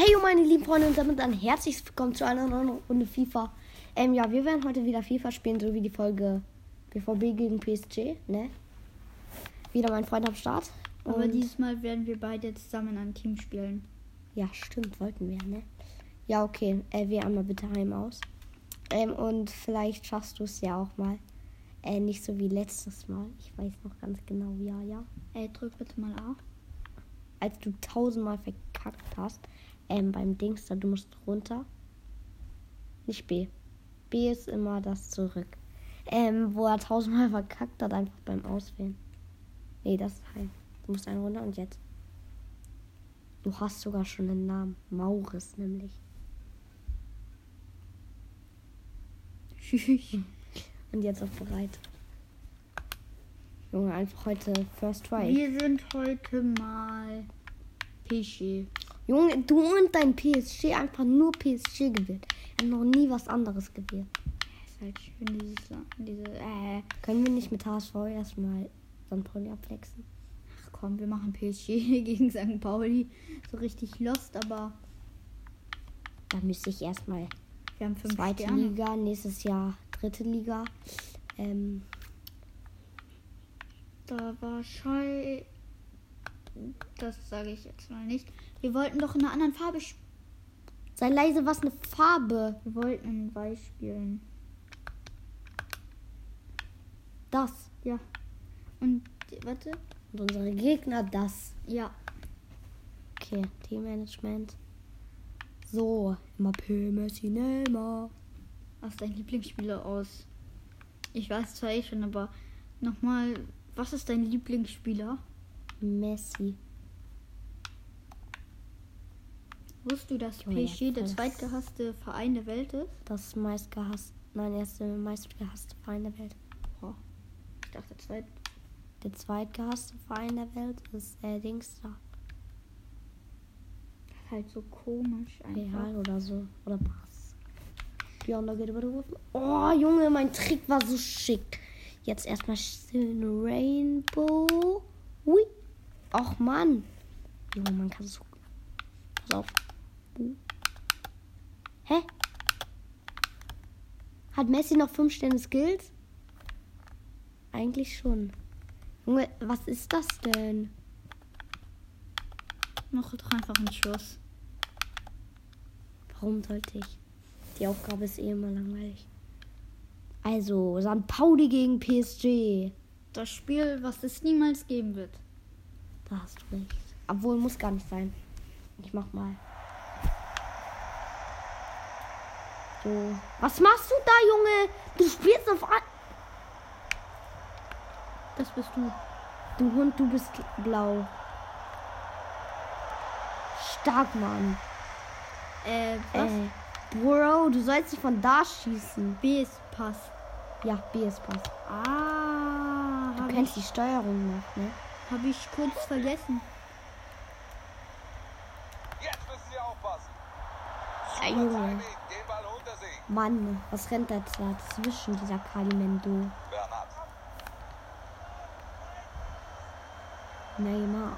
Hey, meine lieben Freunde, und damit ein herzliches Willkommen zu einer neuen Runde FIFA. Ähm, ja, wir werden heute wieder FIFA spielen, so wie die Folge BVB gegen PSG, ne? Wieder mein Freund am Start. Aber Und- dieses Mal werden wir beide zusammen in einem Team spielen. Ja, stimmt, wollten wir, ne? Ja, okay. Äh, wir einmal bitte heim aus. Ähm, und vielleicht schaffst du es ja auch mal. Äh, nicht so wie letztes Mal. Ich weiß noch ganz genau, ja, ja. Ey, drück bitte mal A. Als du tausendmal verkackt hast, ähm, beim Dings da, du musst runter. Nicht B. B ist immer das zurück. Ähm, wo er tausendmal verkackt hat, einfach beim Auswählen. Nee, das ist heim. Du musst einen runter und jetzt. Du hast sogar schon einen Namen. Mauris nämlich. Und jetzt auch bereit. Junge, einfach heute First Try. Wir sind heute mal PSG. Junge, du und dein PSG einfach nur PSG gewählt. Ich habe noch nie was anderes gewählt. Ist halt schön, dieses, La- diese, äh, Können wir nicht mit HSV erstmal St. Pauli abflexen? ach komm, wir machen PSG gegen St. Pauli. So richtig lost, aber Da müsste ich erstmal wir haben fünf zweite Sterne. Liga, nächstes Jahr dritte Liga. Ähm, Da war Schei. Das sage ich jetzt mal nicht. Wir wollten doch in einer anderen Farbe spielen. sei leise, was eine Farbe. Wir wollten in Weiß spielen. Das. Ja. Und warte. Und unsere Gegner das. Ja. Okay, Teammanagement. So, Mbappé, Messi, Neymar. Was ist dein Lieblingsspieler aus? Ich weiß zwar eh schon, aber nochmal, was ist dein Lieblingsspieler? Messi. Wusstest du, dass Junge, PSG der zweitgehasste Verein der Welt ist? Das meistgehasste, nein, er ist der meistgehasste Verein der Welt. Boah. Ich dachte zweit. Der zweitgehasste Verein der Welt ist äh, Dings da. Das ist halt so komisch einfach. Real oder so. Oder Pass. Ja, und da geht über die Rufen. Oh, Junge, mein Trick war so schick. Jetzt erstmal schön Rainbow. Ui. Och, Mann. Junge, man kann so. Pass auf. Hä? Hat Messi noch 5 Sterne Skills? Eigentlich schon. Junge, was ist das denn? Mach doch einfach einen Schuss. Warum sollte ich? Die Aufgabe ist eh immer langweilig. Also, St. Pauli gegen PSG. Das Spiel, was es niemals geben wird. Da hast du recht. Obwohl, muss gar nicht sein. Ich mach mal. So. Was machst du da, Junge? Du spielst auf. ein- Das bist du. Du Hund, du bist blau. Stark, Mann. Äh, was? Äh, Bro, du sollst nicht von da schießen. B ist Pass. Ja, BS Pass. Ah, Du kennst ich, die Steuerung noch, ne? Hab ich kurz vergessen. Jetzt müssen Sie aufpassen. Ja, Super Junge. Mann, was rennt da jetzt da zwischen dieser Kalimendo? Neymar.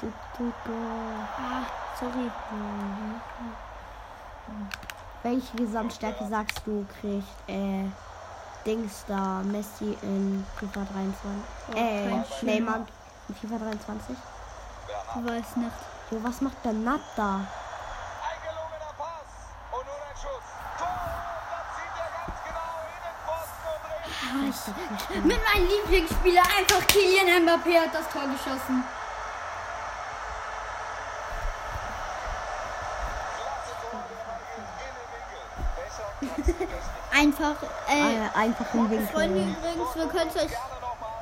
Du, du, du. Ah, sorry. Welche Gesamtstärke sagst du, kriegt äh, Dings da Messi in FIFA 23? Oh, äh. Neymar in FIFA 23? Bernhard. Ich weiß nicht. Jo, was macht Bernat da? Genau. Mit meinem Lieblingsspieler einfach Kylian Mbappé hat das Tor geschossen. Klasse Tor. Der Ball geht in den Winkel. Besser kannst du das nicht. Einfach, äh, Äh, einfach im Winkel. Freunde übrigens, wir können euch,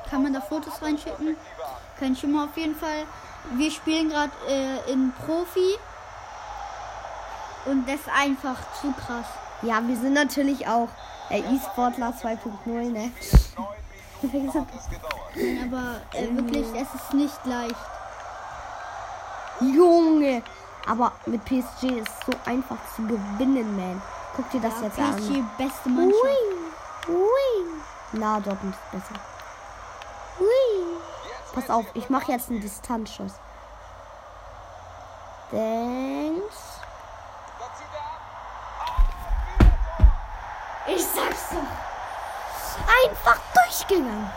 kann man da Fotos reinschicken? Können schon mal auf jeden Fall. Wir spielen gerade äh, in Profi. Und das ist einfach zu krass. Ja, wir sind natürlich auch äh, E-Sportler 2.0, ne? Aber äh, wirklich, es ist nicht leicht. Junge! Aber mit PSG ist es so einfach zu gewinnen, man. Guck dir das Ja, jetzt PSG an. beste Mannschaft. Ui, ui. Na, Dortmund ist besser. Ui. Pass auf, ich mache jetzt einen Distanzschuss. Tor. Ich sag's doch. Einfach durchgegangen.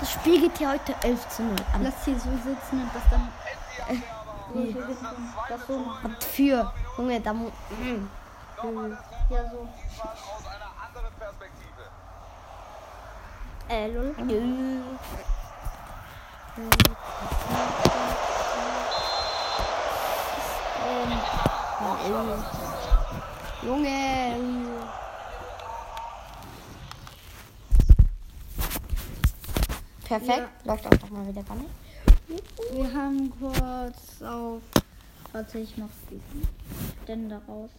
Das Spiel geht ja heute 11 zu 0 an. Lass hier so sitzen und das dann. Aber. Hier sitzen. Das so. Was für? Junge, da muss. Das Ja, so. diesmal aus einer anderen Perspektive. Äh, lol. Junge. Perfekt. Läuft auch doch mal wieder nicht. Wir haben kurz auf. Warte, ich mach diesen Ständer raus,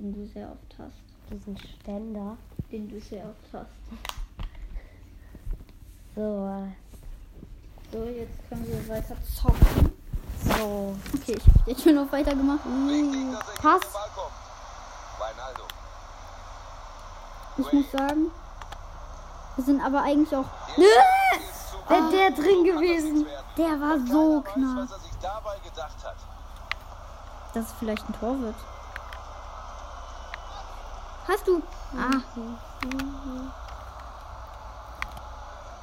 den du sehr oft hast. Diesen Ständer. Den du sehr oft hast. So. So, jetzt können wir weiter zocken. So. Okay, ich hab jetzt schon noch weitergemacht. Er Pass. Ich muss sagen, wir sind aber eigentlich auch. Zu Wäre der drin gewesen. Der war so knapp. Dass es vielleicht ein Tor wird. Hast du? Ah,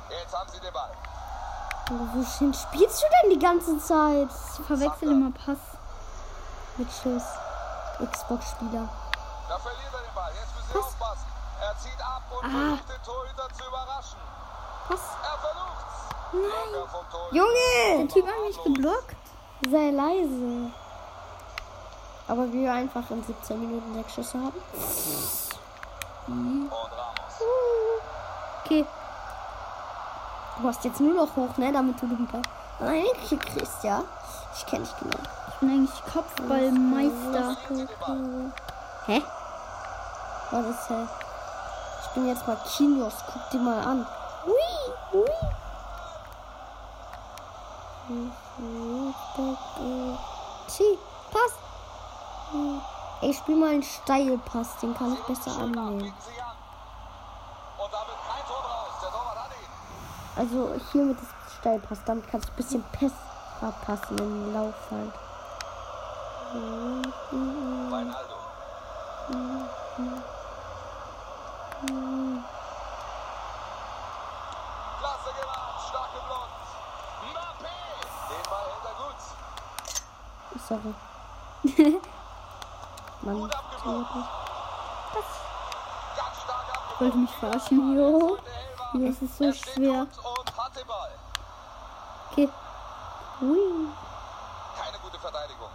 Jetzt haben sie den Ball. Wohin spielst du denn die ganze Zeit? ich verwechsel immer Pass. Mit Schuss. Xbox-Spieler. Da verliert er den Ball. Jetzt müssen sie aufpassen. Er zieht ab und Ah. versucht den Torhüter zu überraschen. Was? Er versucht's. Torhüter. Junge! Der Typ hat mich geblockt. Sei leise. Aber wir einfach in 17 Minuten sechs Schüsse haben. Ramos. Okay, Du hast jetzt nur noch hoch, ne? Damit du den Ball eigentlich kriegst, ja? Ich kenne dich genau. ich bin eigentlich Kopfballmeister. Hä? Was ist hä? Ich bin jetzt mal Kinos. Guck dir mal an. Hui, hui. Pass. Ich spiel mal einen Steilpass, den kann ich besser annehmen. Also hier mit dem Steilpass, damit kannst du ein bisschen besser passen im Lauf halt. Reinaldo. Klasse gemacht. Stark geblockt. Mbappé. Den Ball hält er gut. Sorry. Ganz stark abgeblockt. Wollte mich verarschen. Jo. Es ist so Er schwer. Okay. hui, Keine gute Verteidigung.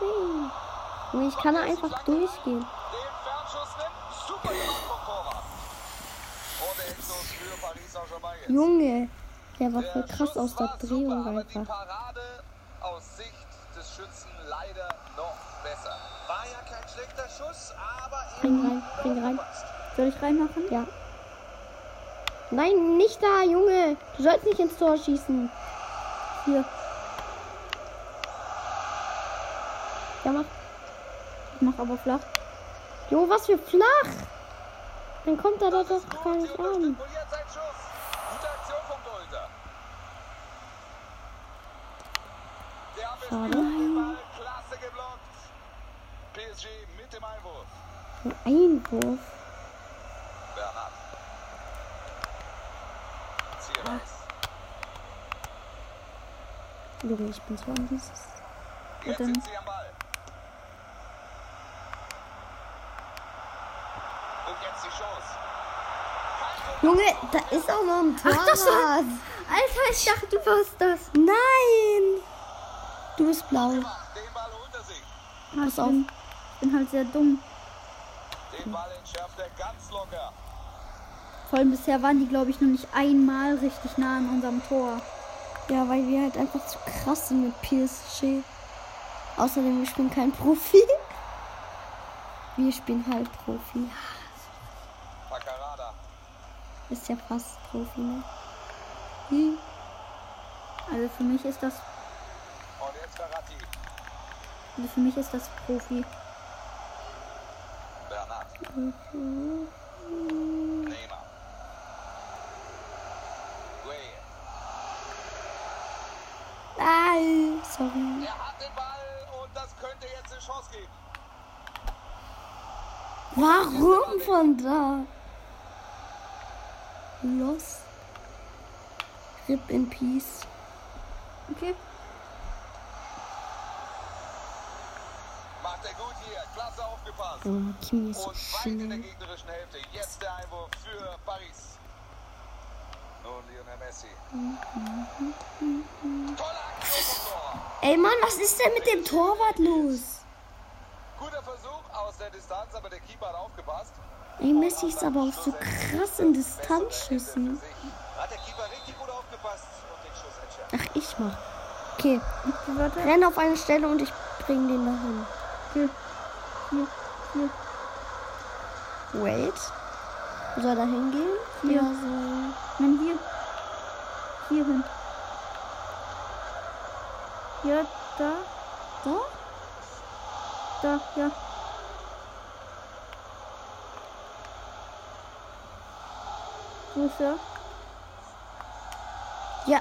hui. Junge, Ich kann da einfach durchgehen. Junge, der war voll krass aus der Drehung einfach. Parade aus Sicht des Schützen leider noch besser. War ja kein schlechter Schuss, Bring rein, bring rein. Soll ich reinmachen? Ja. Nein, nicht da, Junge. Du sollst nicht ins Tor schießen. Hier. Ja, mach. Ich mach aber flach. Jo, was für flach. Dann kommt er da doch gar nicht an. Schade. PSG mit dem Einwurf. Ein Einwurf. Junge, ich bin so an dieses. Jetzt dann- sind sie am Ball. Und jetzt die Chance. Kein Tor. Junge, da ist auch noch ein Tor. Ach, das war- Alter, ich dachte, du warst das. Nein. Du bist blau. Pass auf. ich bin halt sehr dumm. Den Ball entschärft er ganz locker. Vor allem bisher waren die, glaube ich, noch nicht einmal richtig nah an unserem Tor. Ja, weil wir halt einfach zu krass sind mit PSG. Außerdem, wir spielen kein Profi. Wir spielen halt Profi. Ist ja fast Profi, ne? Hm. Also für mich ist das, also für mich ist das Profi. Ai, sorry. Er hat den Ball das könnte jetzt eine Chance geben. Warum von da? Los. Rip in Peace. Okay. Macht er gut hier. Klasse aufgepasst. Oh, Kimi ist so schnell. gegnerischen Hälfte. Jetzt der Einwurf für Paris. Nun Lionel Messi. Tolle Aktion vom Tor. Ey Mann, was ist denn mit dem Torwart los? Guter Versuch aus der Distanz, aber der Keeper hat aufgepasst. Ey, Messi ist aber auch so krass in Distanzschüssen. Ach, ich mach. Okay, renn auf eine Stelle und ich bring den dahin. Hier. Hier. Hier. Wait. Soll er da hingehen? Hier. Ja, so. Nein, hier. Hier hin. Ja, da. Da? Da, ja. Wo ist er? Ja.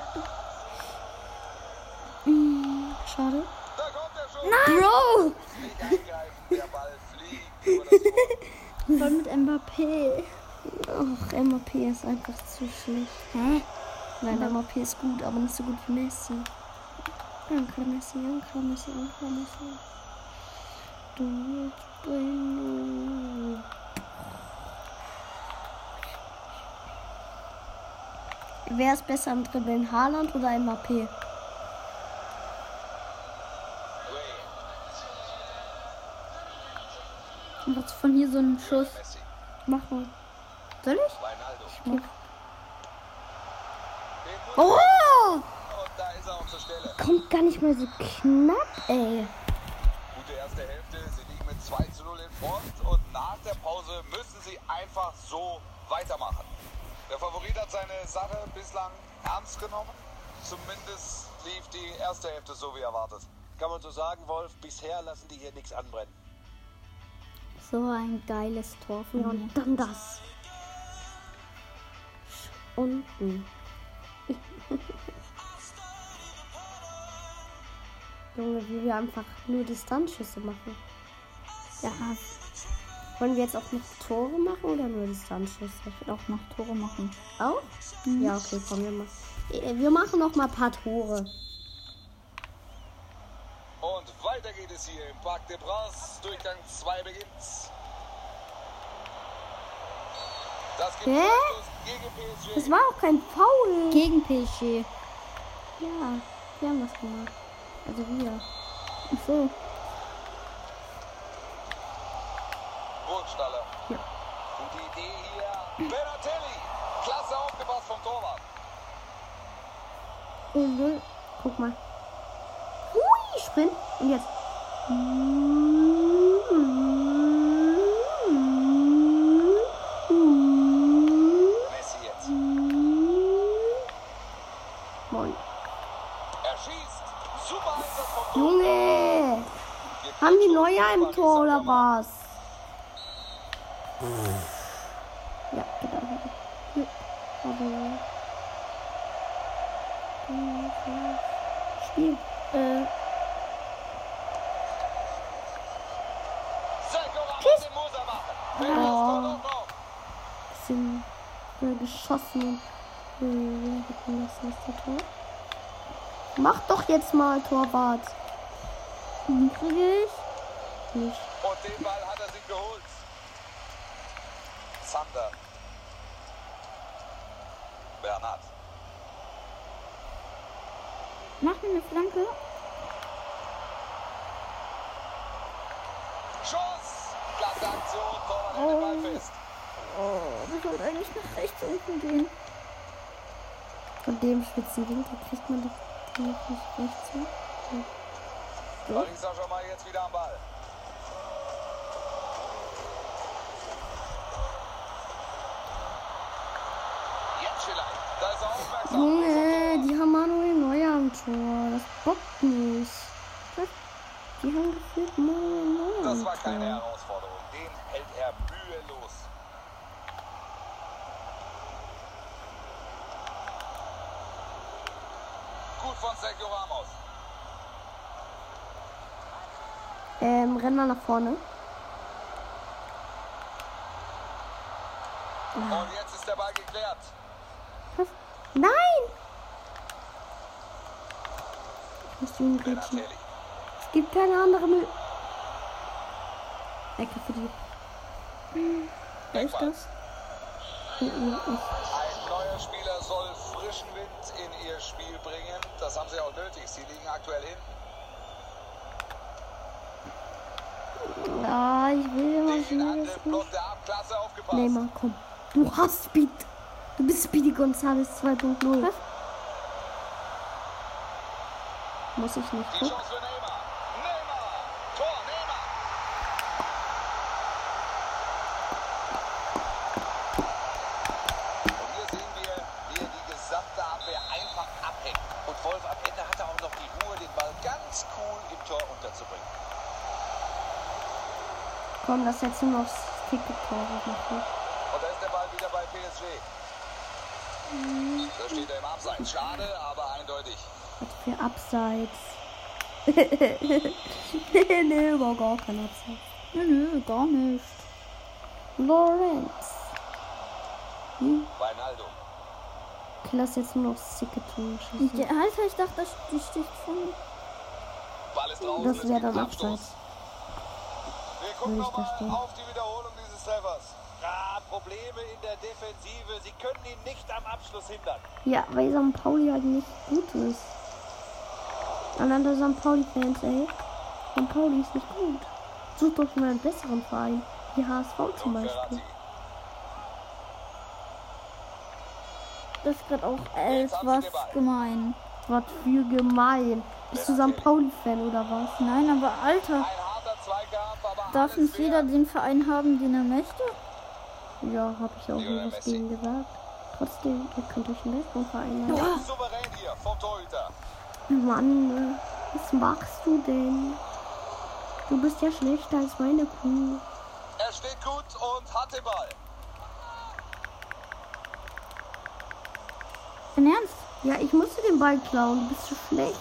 Hm, schade. Da kommt der Schuss. Bro! Nicht eingreifen, der Ball fliegt über das Tor. Voll mit Mbappé. Ach, MAP ist einfach zu schlecht. Hä? Nein, MAP ist gut, aber nicht so gut wie Messi. Danke, Messi, danke, Messi, danke, Messi. Du Bruno. Wer ist besser am Dribbeln, Haaland oder MAP? Und was von hier so ein Schuss. Mach mal. Soll ich? Den Oh! Und da ist er auch zur Stelle. Kommt gar nicht mal so knapp, ey. Gute erste Hälfte. Sie liegen mit 2 zu 0 in Front. Und nach der Pause müssen sie einfach so weitermachen. Der Favorit hat seine Sache bislang ernst genommen. Zumindest lief die erste Hälfte so wie erwartet. Kann man so sagen, Wolf, bisher lassen die hier nichts anbrennen. So ein geiles Tor von Ja, mir. und dann das. Unten. Junge, wie wir einfach nur Distanzschüsse machen. Ja, Wollen wir jetzt auch noch Tore machen oder nur Distanzschüsse? ich will auch noch Tore machen. Auch? Ja, okay, komm, wir machen. Äh, Wir machen noch mal ein paar Tore. Und weiter geht es hier im Parc des Princes. Durchgang 2 beginnt. Das gibt Hä? Gegen PSG. Das war auch kein Foul. Gegen PSG. Ja, wir haben das gemacht. Also wir. Ach so. Burgstaller. Gute Idee hier. Benatelli. Klasse aufgepasst vom Torwart. Mhm. Guck mal. Sprint. Und jetzt. Messi jetzt. Moin. Er schießt. Super Einsatz vom Tor. Junge! Haben die Neuer im Tor oder was? Ja, genau. Ja, Aber. Spiel. Äh, Sergio Ramos den Moser machen. Wer das Tor doch noch? Bisschen äh, geschossen. Äh, denn das nächste Tor? Mach doch jetzt mal, Torwart. kriege ich. Nicht. Und den Ball hat er sich geholt. Zander. Bernhard. Mach mir eine Flanke. Schuss. Klasse Aktion. Torwart hält den Ball fest. Oh, wir sollten eigentlich nach rechts unten gehen. Von dem spitzen Winkel kriegt man doch noch nicht recht zu. Paris Saint-Germain jetzt wieder am Ball. Jetzt vielleicht. Da ist aufmerksam. Junge, die haben Manuel Neuer am Tor. Das bockt nicht. Die haben gefühlt Manuel Neuer Das war keine. Herausforderung. Den hält er mühelos. Gut von Sergio Ramos. Ähm, renn mal nach vorne. Und jetzt ist der Ball geklärt. Was? Nein! Ich muss ihn grätschen. Es gibt keine andere Möglichkeit. Ecke für die. Wer ist das? Oh, neuer Spieler soll frischen Wind in ihr Spiel bringen. Das haben sie auch nötig. Sie liegen aktuell hinten. Ja, ich will ab. Klasse aufgepasst. Neymar, komm. Du hast Speed. Du bist Speedy Gonzales 2.0. Was? Muss ich nicht. Die Guck. Chance für Neymar. Neymar. Tor, Neymar. Und hier sehen wir, wie er die gesamte Abwehr einfach abhängt. Und Wolf, am Ende hat er auch noch die Ruhe, den Ball ganz cool im Tor unterzubringen. Komm, das jetzt nur noch das Ticket-Tor machen. Und da ist der Ball wieder bei PSG. Da steht er im Abseits. Schade, aber eindeutig. Was für Abseits. nee, nee, war gar kein Abseits. Nö, nö, gar nicht. Lorenz. Hm, Reinaldo. ich lass jetzt nur noch das Ticket-Tor schießen. Ja, Alter, ich dachte, das die sticht von. Das wäre dann. Abseits. Wir gucken nochmal auf die Wiederholung dieses Treffers. Ja, Probleme in der Defensive. Sie können ihn nicht am Abschluss hindern. Ja, weil St. Pauli halt nicht gut ist. An andere St. Pauli-Fans, ey. St. Pauli ist nicht gut. Sucht doch mal einen besseren Verein. Wie HSV zum Beispiel. Das ist gerade auch etwas gemein. Was für gemein. Bist du St. Pauli-Fan oder was? Nein, aber Alter, darf nicht jeder den Verein haben, den er möchte? Ja, hab ich auch Lionel was gegen gesagt. Trotzdem, ihr könnt euch einen besseren Verein haben. Ganz souverän hier vom Torhüter. Mann, was machst du denn? Du bist ja schlechter als meine Kuh. Er steht gut und hat den Ball. In Ernst? Ja, ich musste den Ball klauen. Du bist so schlecht.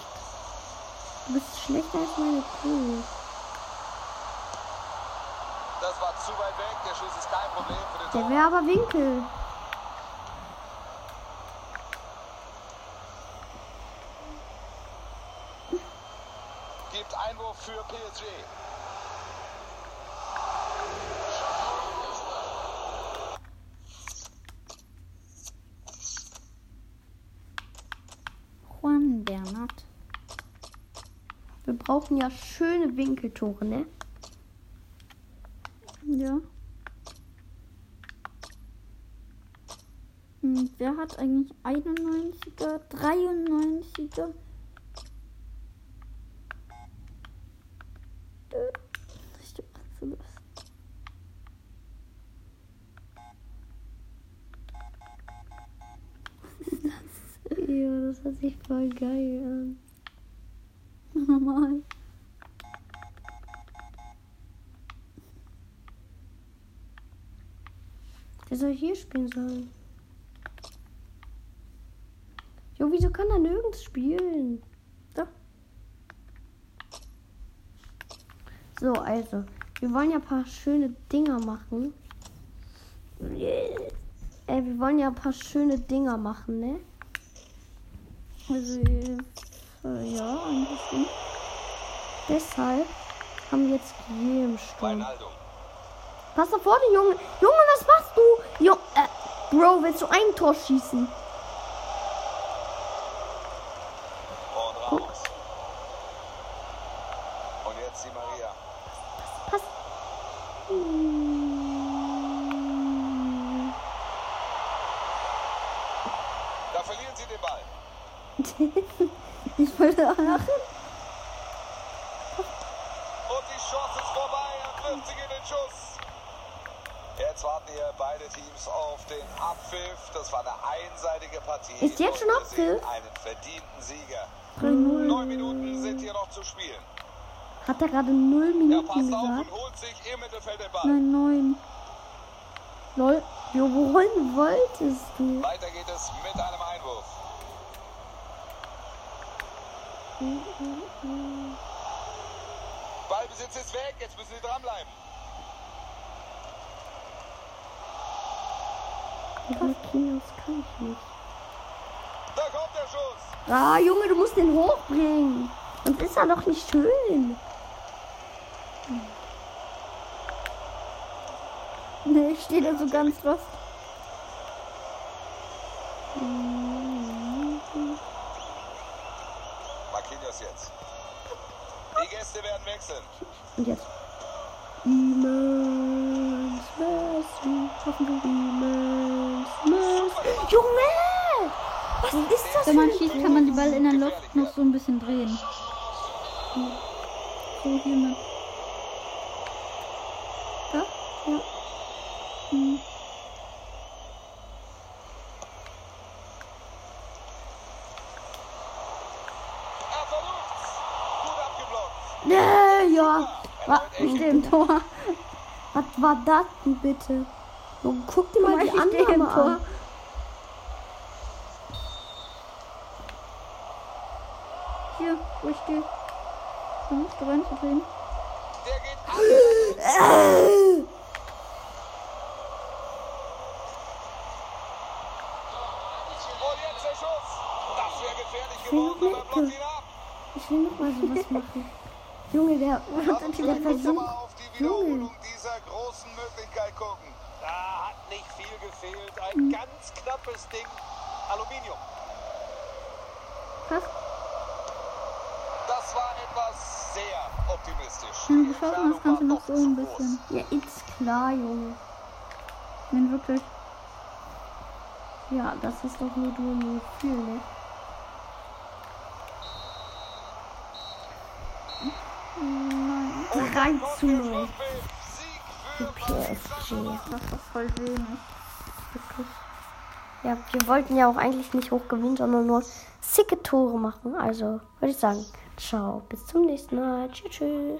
Du bist schlechter als meine Kuh. Das war zu weit weg. Der Schuss ist kein Problem für den Der wäre aber Winkel. Gibt Einwurf für PSG. Juan Bernat. Brauchen ja schöne Winkeltore, ne? Ja. Hm, wer hat eigentlich 91er, 93er? Äh, das hört sich voll geil an. Normal. Der soll hier spielen sollen. Jo, wieso kann er nirgends spielen? Da. So, also. Wir wollen ja ein paar schöne Dinger machen. Äh, wir wollen ja ein paar schöne Dinger machen, ne? Also, äh, ja, eigentlich schon. Deshalb haben wir jetzt im Sturm. Pass auf vorne, Junge. Junge, was machst du? Jo, äh, Bro, willst du ein Tor schießen? Und raus. Und jetzt die Maria. Pass. Da verlieren sie den Ball. Ich wollte auch lachen. Und die Chance ist vorbei. Er wirft sich in den Schuss. Jetzt warten hier beide Teams auf den Abpfiff. Das war eine einseitige Partie. Ist jetzt schon Abpfiff? Einen verdienten Sieger. 3-0. Neun Minuten sind hier noch zu spielen. Hat er gerade null Er Minuten passt auf gesagt? und holt sich im Mittelfeld den Ball. Nein, 9. Lol. Jo, wohin wolltest du? Weiter geht es mit einem Einwurf. Ball Ballbesitz ist weg, jetzt müssen sie dranbleiben. Marquinhos kann ich nicht. Da kommt der Schuss. Ah, Junge, du musst den hochbringen. Sonst ist er doch nicht schön. Nee, ich stehe da so ganz lost. Marquinhos jetzt. Die Gäste werden wechseln. Und jetzt. Messi. Hoffentlich Immens Messi. Junge! Was ist das Wenn man schießt, kann man die Ball in der Luft noch so ein bisschen drehen. So hier mit. Da? Ja. Hm. Nee, ja. Was, Mit dem Tor. was war das denn bitte? Junge, guck dir mal die mal, im Annahme Tor. an. Hier, wo ich stehe. Da musst du reinzudrehen. Der geht an. Und jetzt der Schuss. Das wäre gefährlich geworden, aber blockt ihn ab. Ich will noch mal sowas machen. Junge, der, noch versucht. mal großen Möglichkeit gucken. Da hat nicht viel gefehlt. Ein ganz knappes Ding. Aluminium. Pass. Das war etwas sehr optimistisch. Wenn Die du geschossen hast, kannst du noch war so ein bisschen. Ja, ist klar, Junge. Wenn wirklich. Ja, das ist doch nur du Gefühl, ne? Nein. groß. 3 Und zu der 0. Schlusspfiff. Sieg für PSG. Das ist voll wenig. Wirklich. Ja, wir wollten ja auch eigentlich nicht hoch gewinnen, sondern nur sicke Tore machen. Also würde ich sagen, ciao, bis zum nächsten Mal. Tschüss. tschüss.